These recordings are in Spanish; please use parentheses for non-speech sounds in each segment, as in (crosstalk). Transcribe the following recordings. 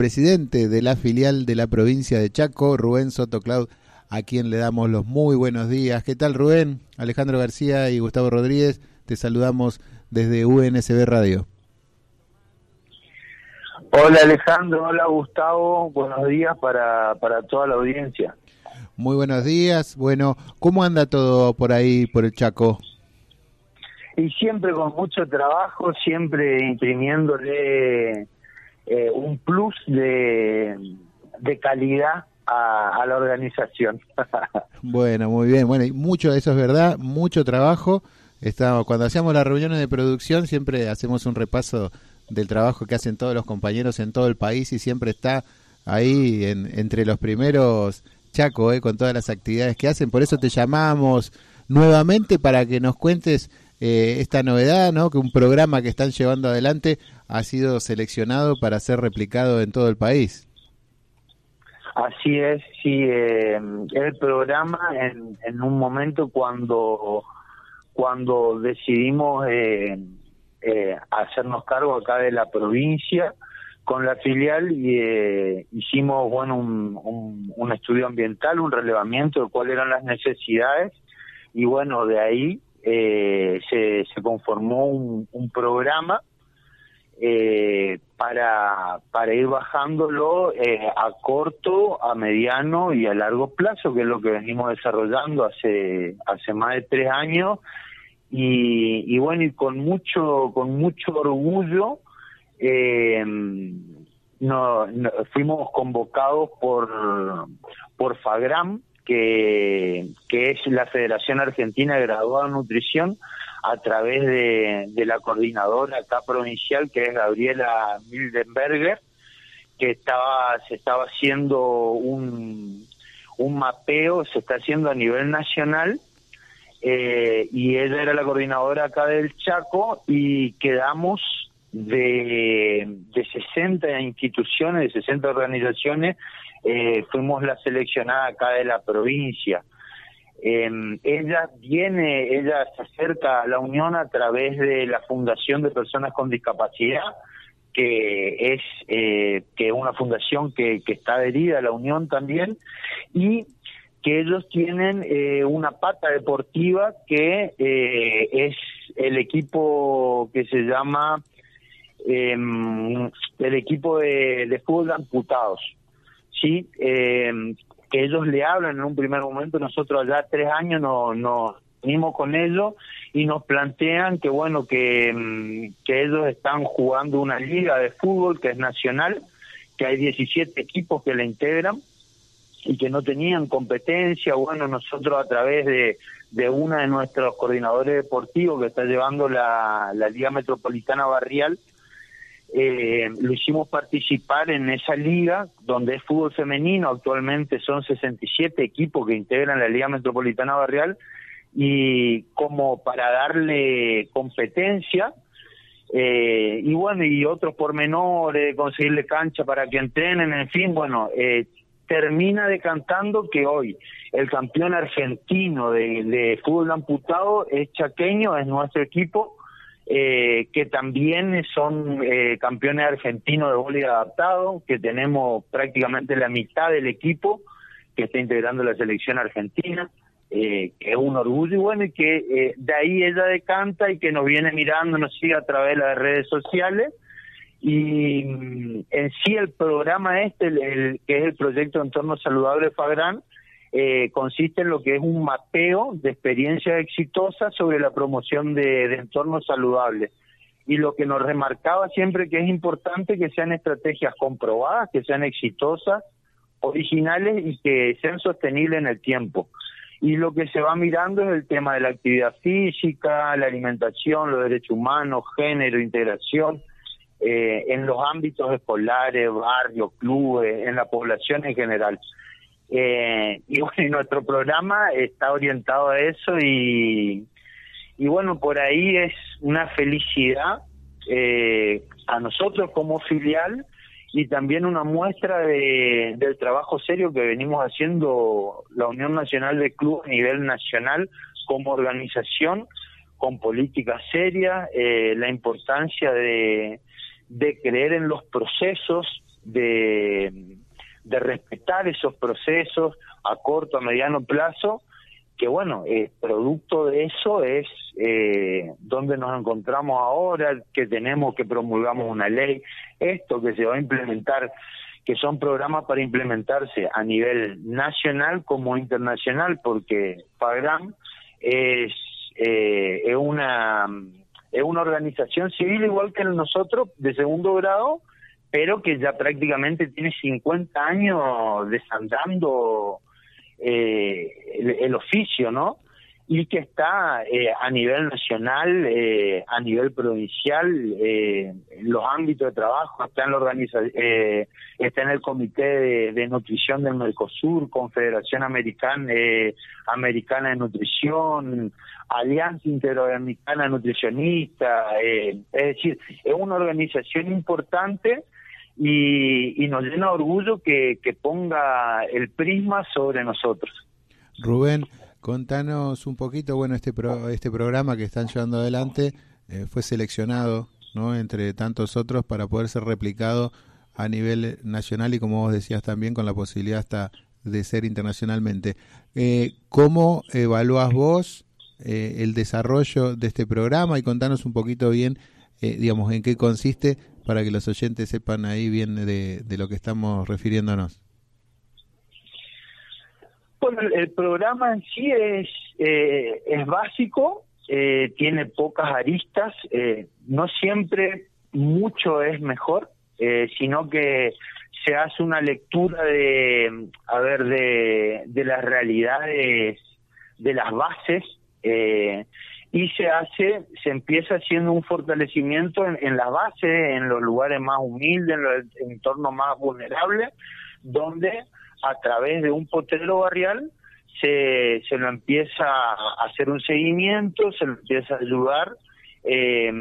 presidente de la filial de la provincia de Chaco, Rubén Soto Cloud, a quien le damos los muy buenos días. ¿Qué tal Rubén? Alejandro García y Gustavo Rodríguez, te saludamos desde UNSB Radio. Hola Alejandro, hola Gustavo, buenos días para, para toda la audiencia. Muy buenos días. Bueno, ¿cómo anda todo por ahí, por el Chaco? Y siempre con mucho trabajo, siempre imprimiéndole eh, un plus de, de calidad a, la organización. (laughs) bueno, muy bien. Bueno, y mucho de eso es verdad, mucho trabajo. Estamos, cuando hacemos las reuniones de producción siempre hacemos un repaso del trabajo que hacen todos los compañeros en todo el país y siempre está ahí en, entre los primeros Chaco, eh, con todas las actividades que hacen. Por eso te llamamos nuevamente para que nos cuentes eh, esta novedad, ¿no? Que un programa que están llevando adelante ha sido seleccionado para ser replicado en todo el país. Así es, sí. Eh, el programa en, en un momento cuando cuando decidimos eh, eh, hacernos cargo acá de la provincia con la filial y hicimos bueno un, un estudio ambiental, un relevamiento de cuáles eran las necesidades y bueno de ahí eh, se, conformó un, un programa eh, para, para ir bajándolo eh, a corto, a mediano y a largo plazo, que es lo que venimos desarrollando hace, hace más de tres años. Y, y bueno, y con mucho, con mucho orgullo, eh, no, fuimos convocados por, por FAGRAM, que, es la Federación Argentina de Graduada en Nutrición, a través de, la coordinadora acá provincial, que es Gabriela Mildenberger, que estaba se estaba haciendo un, un mapeo, se está haciendo a nivel nacional, eh, y ella era la coordinadora acá del Chaco, y quedamos de, de 60 instituciones, de 60 organizaciones, eh, fuimos la seleccionada acá de la provincia. Eh, ella viene, ella se acerca a la Unión a través de la Fundación de Personas con Discapacidad, que es eh, que una fundación que, que está adherida a la Unión también, y que ellos tienen eh, una pata deportiva que eh, es el equipo que se llama eh, el equipo de, de fútbol de amputados. ¿Sí? Eh, que ellos le hablan en un primer momento, nosotros allá tres años nos no, unimos con ellos y nos plantean que bueno, que, mm, que ellos están jugando una liga de fútbol que es nacional, que hay 17 equipos que la integran y que no tenían competencia, bueno, nosotros a través de, de una de nuestros coordinadores deportivos que está llevando la, la Liga Metropolitana Barrial, eh, lo hicimos participar en esa liga donde es fútbol femenino, actualmente son 67 equipos que integran la Liga Metropolitana Barrial. Y como para darle competencia eh, y bueno, y otros pormenores, conseguirle cancha para que entrenen, en fin, bueno, eh, termina decantando que hoy el campeón argentino de, de fútbol amputado es chaqueño, es nuestro equipo, eh, que también son eh, campeones argentinos de voleibol adaptado, que tenemos prácticamente la mitad del equipo que está integrando la selección argentina, eh, que es un orgullo y bueno, y que eh, de ahí ella decanta y que nos viene mirando, nos sigue a través de las redes sociales. Y mm, en sí el programa este, el, que es el proyecto Entorno Saludable Fagrán, eh, consiste en lo que es un mapeo de experiencias exitosas sobre la promoción de, entornos saludables. Y lo que nos remarcaba siempre que es importante que sean estrategias comprobadas, que sean exitosas, originales y que sean sostenibles en el tiempo. Y lo que se va mirando es el tema de la actividad física, la alimentación, los derechos humanos, género, integración, eh, en los ámbitos escolares, barrios, clubes, en la población en general. Eh, (laughs) y bueno, nuestro programa está orientado a eso y, y bueno, por ahí es una felicidad eh, a nosotros como filial y también una muestra de, del trabajo serio que venimos haciendo la Unión Nacional de Clubes a nivel nacional como organización con políticas serias, eh, la importancia de, de creer en los procesos de, de respetar esos procesos a corto, a mediano plazo, que bueno, eh, producto de eso es eh, donde nos encontramos ahora, que tenemos que promulgamos una ley, esto que se va a implementar, que son programas para implementarse a nivel nacional como internacional, porque PAGRAM es, eh, es una es una organización civil igual que nosotros de segundo grado, pero que ya prácticamente tiene 50 años desandando eh, el, oficio, ¿no? Y que está eh, a nivel nacional, eh, a nivel provincial, eh, los ámbitos de trabajo, está en, la organización, eh, está en el Comité de, Nutrición del Mercosur, Confederación Americana, Americana de Nutrición, Alianza Interamericana Nutricionista, es decir, es una organización importante y, nos llena orgullo que, ponga el prisma sobre nosotros. Rubén, contanos un poquito, bueno, este, este programa que están llevando adelante eh, fue seleccionado, ¿no? Entre tantos otros para poder ser replicado a nivel nacional y como vos decías también con la posibilidad hasta de ser internacionalmente. Eh, ¿Cómo evalúas vos eh, el desarrollo de este programa y contanos un poquito bien, digamos, en qué consiste para que los oyentes sepan ahí bien de, lo que estamos refiriéndonos. Bueno, el, programa en sí es, eh, es básico, eh, tiene pocas aristas, eh, no siempre mucho es mejor, sino que se hace una lectura de, a ver, de, de las realidades, de las bases, eh, y se hace, se empieza haciendo un fortalecimiento en, la base, en los lugares más humildes, en los entornos más vulnerables, donde a través de un potrero barrial se, se lo empieza a hacer un seguimiento, se lo empieza a ayudar eh,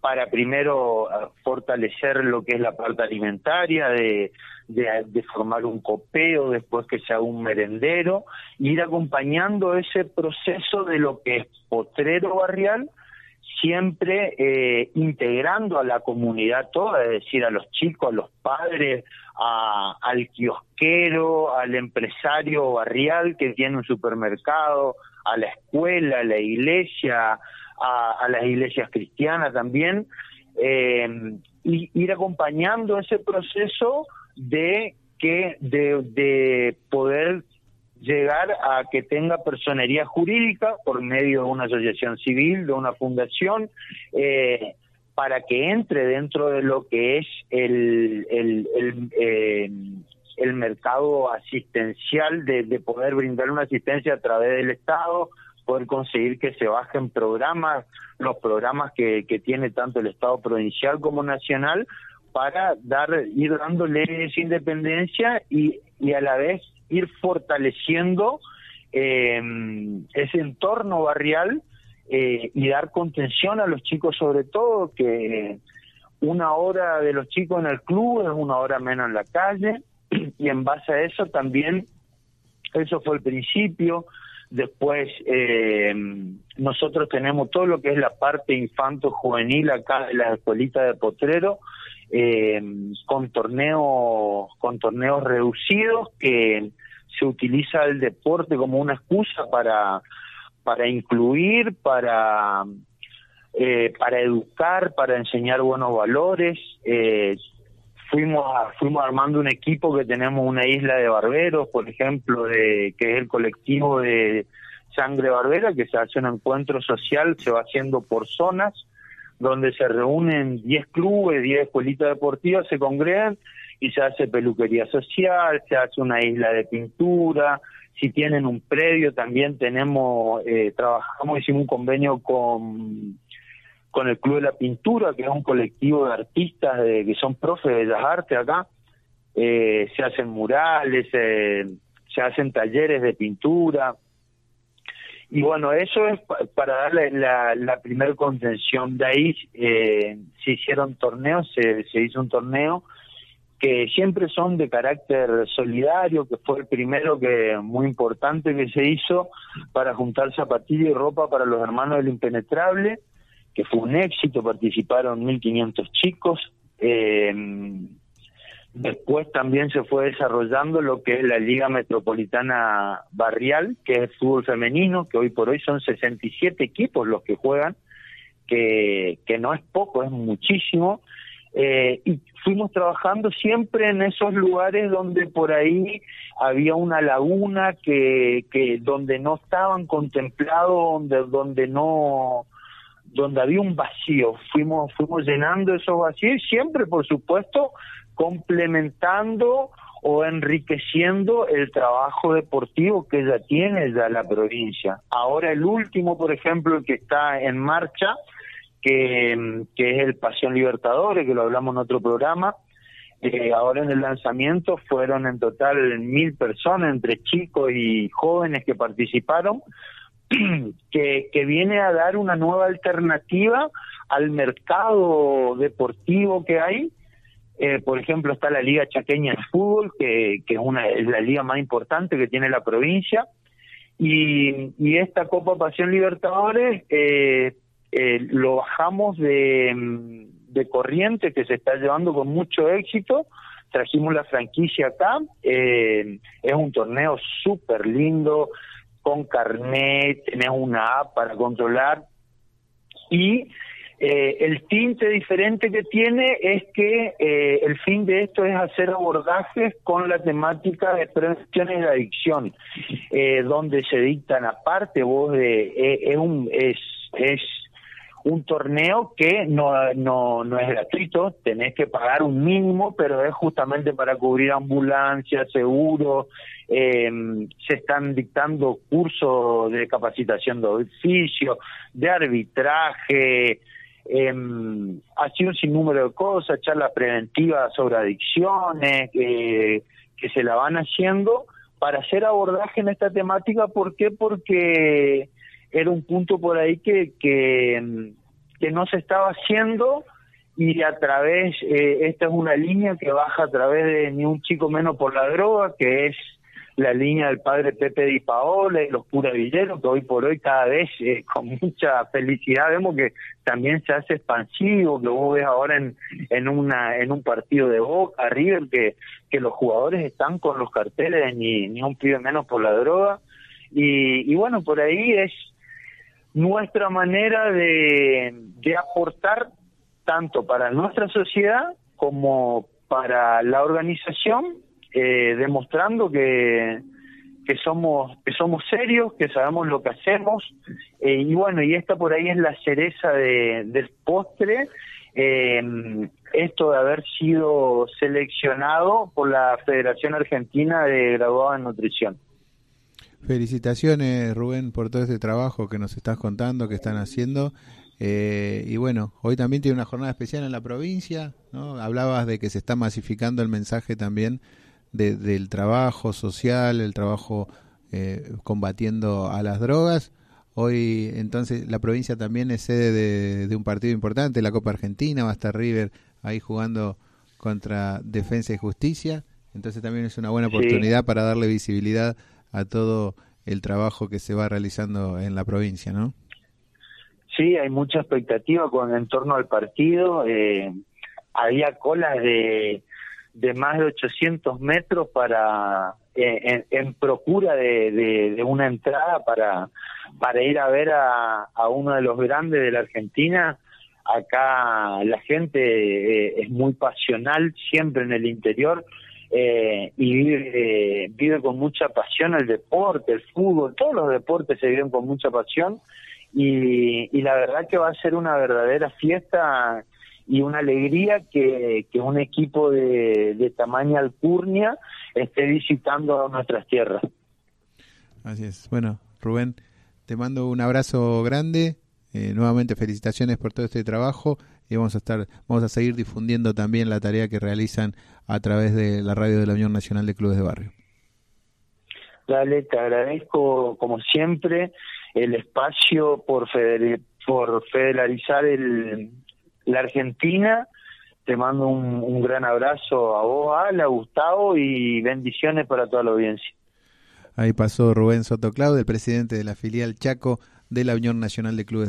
para primero fortalecer lo que es la parte alimentaria, de, de, formar un copeo, después que sea un merendero, ir acompañando ese proceso de lo que es potrero barrial, siempre eh, integrando a la comunidad toda, es decir, a los chicos, a los padres, al kiosquero, al empresario barrial que tiene un supermercado, a la escuela, a la iglesia, a, las iglesias cristianas también, eh, y ir acompañando ese proceso de que de, de poder llegar a que tenga personería jurídica por medio de una asociación civil, de una fundación, eh, para que entre dentro de lo que es el, el, el, eh, mercado asistencial de poder brindar una asistencia a través del Estado, poder conseguir que se bajen programas, los programas que, que tiene tanto el Estado provincial como nacional, para dar ir dándole esa independencia y, y a la vez ir fortaleciendo eh, ese entorno barrial eh, y dar contención a los chicos sobre todo que una hora de los chicos en el club es una hora menos en la calle (clears throat) y en base a eso también eso fue el principio Después, eh, nosotros tenemos todo lo que es la parte infanto-juvenil acá en la escuelita de Potrero, eh, con torneos con torneos reducidos que se utiliza el deporte como una excusa para para incluir para eh, para educar para enseñar buenos valores eh, fuimos fuimos armando un equipo que tenemos una isla de barberos, por ejemplo, de que es el colectivo de Sangre Barbera, que se hace un encuentro social, se va haciendo por zonas, donde se reúnen 10 clubes, 10 escuelitas deportivas, se congregan y se hace peluquería social, se hace una isla de pintura, si tienen un predio también tenemos, eh, trabajamos, hicimos un convenio con con el Club de la Pintura, que es un colectivo de artistas de, que son profes de las artes acá. Eh, se hacen murales, se hacen talleres de pintura. Y bueno, eso es para darle la, la primera contención. De ahí eh, se hicieron torneos, se, se hizo un torneo que siempre son de carácter solidario, que fue el primero que muy importante que se hizo para juntar zapatillas y ropa para los hermanos del impenetrable que fue un éxito, participaron 1.500 chicos. Eh, Después también se fue desarrollando lo que es la Liga Metropolitana Barrial, que es fútbol femenino, que hoy por hoy son 67 equipos los que juegan, que, que no es poco, es muchísimo. Eh, y fuimos trabajando siempre en esos lugares donde por ahí había una laguna que, que donde no estaban contemplados, donde, donde no donde había un vacío, fuimos fuimos llenando esos vacíos siempre por supuesto complementando o enriqueciendo el trabajo deportivo que ya tiene ya la provincia. Ahora el último, por ejemplo, que está en marcha, que, que es el Pasión Libertadores, que lo hablamos en otro programa. Eh, ahora en el lanzamiento fueron en total mil personas, entre chicos y jóvenes que participaron, (clears throat) que, que viene a dar una nueva alternativa al mercado deportivo que hay. Eh, por ejemplo, está la Liga Chaqueña de Fútbol, que, que es, una, es la liga más importante que tiene la provincia. Y, esta Copa Pasión Libertadores eh, eh, lo bajamos de, mm, de corriente que se está llevando con mucho éxito. Trajimos la franquicia acá. Eh, es un torneo súper lindo, con carnet, tenés una app para controlar. Y eh, el tinte diferente que tiene es que eh, el fin de esto es hacer abordajes con la temática de prevención y de adicción, eh, donde se dictan aparte vos de eh, es un es es un torneo que no, no, no es gratuito, tenés que pagar un mínimo, pero es justamente para cubrir ambulancias, seguros, eh, se están dictando cursos de capacitación de oficio, de arbitraje, eh, así un sinnúmero de cosas, charlas preventivas sobre adicciones, eh, que se la van haciendo para hacer abordaje en esta temática. ¿Por qué? Porque era un punto por ahí que, que, que no se estaba haciendo y a través, eh, esta es una línea que baja a través de Ni un chico menos por la droga, que es la línea del padre Pepe Di Paola y los Villeros, que hoy por hoy cada vez eh, (laughs) con mucha felicidad vemos que también se hace expansivo, que vos ves ahora en, en, una, en un partido de Boca, River, que, que los jugadores están con los carteles de ni, ni un pibe menos por la droga. Y, y bueno, por ahí es nuestra manera de, de aportar tanto para nuestra sociedad como para la organización, eh, demostrando que, que somos que somos serios, que sabemos lo que hacemos eh, y bueno y esta por ahí es la cereza de, del postre. Eh, esto de haber sido seleccionado por la Federación Argentina de Graduados en Nutrición. Felicitaciones, Rubén, por todo este trabajo que nos estás contando, que están haciendo. Eh, y bueno, hoy también tiene una jornada especial en la provincia, ¿no? Hablabas de que se está masificando el mensaje también de, del trabajo social, el trabajo eh, combatiendo a las drogas. Hoy, entonces, la provincia también es sede de, de, un partido importante, la Copa Argentina, va a estar River ahí jugando contra Defensa y Justicia. Entonces también es una buena oportunidad sí. para darle visibilidad a todo el trabajo que se va realizando en la provincia, ¿no? Sí, hay mucha expectativa con en torno al partido. Eh, había colas de, de más de 800 metros para eh, en, procura de, de, de, una entrada para para ir a ver a, a, uno de los grandes de la Argentina. Acá la gente eh, es muy pasional, siempre en el interior eh, y vive, eh, vive con mucha pasión el deporte, el fútbol, todos los deportes se viven con mucha pasión y, la verdad que va a ser una verdadera fiesta y una alegría que, un equipo de, de tamaña alcurnia esté visitando nuestras tierras. Así es. Bueno, Rubén, te mando un abrazo grande. Eh, nuevamente felicitaciones por todo este trabajo y vamos a estar vamos a seguir difundiendo también la tarea que realizan a través de la radio de la Unión Nacional de Clubes de Barrio. Dale, te agradezco como siempre el espacio por feder por federalizar el, la Argentina. Te mando un, un gran abrazo a vos, Ala, a Gustavo y bendiciones para toda la audiencia. Ahí pasó Rubén Soto Clau, el presidente de la filial Chaco de la Unión Nacional de Clubes de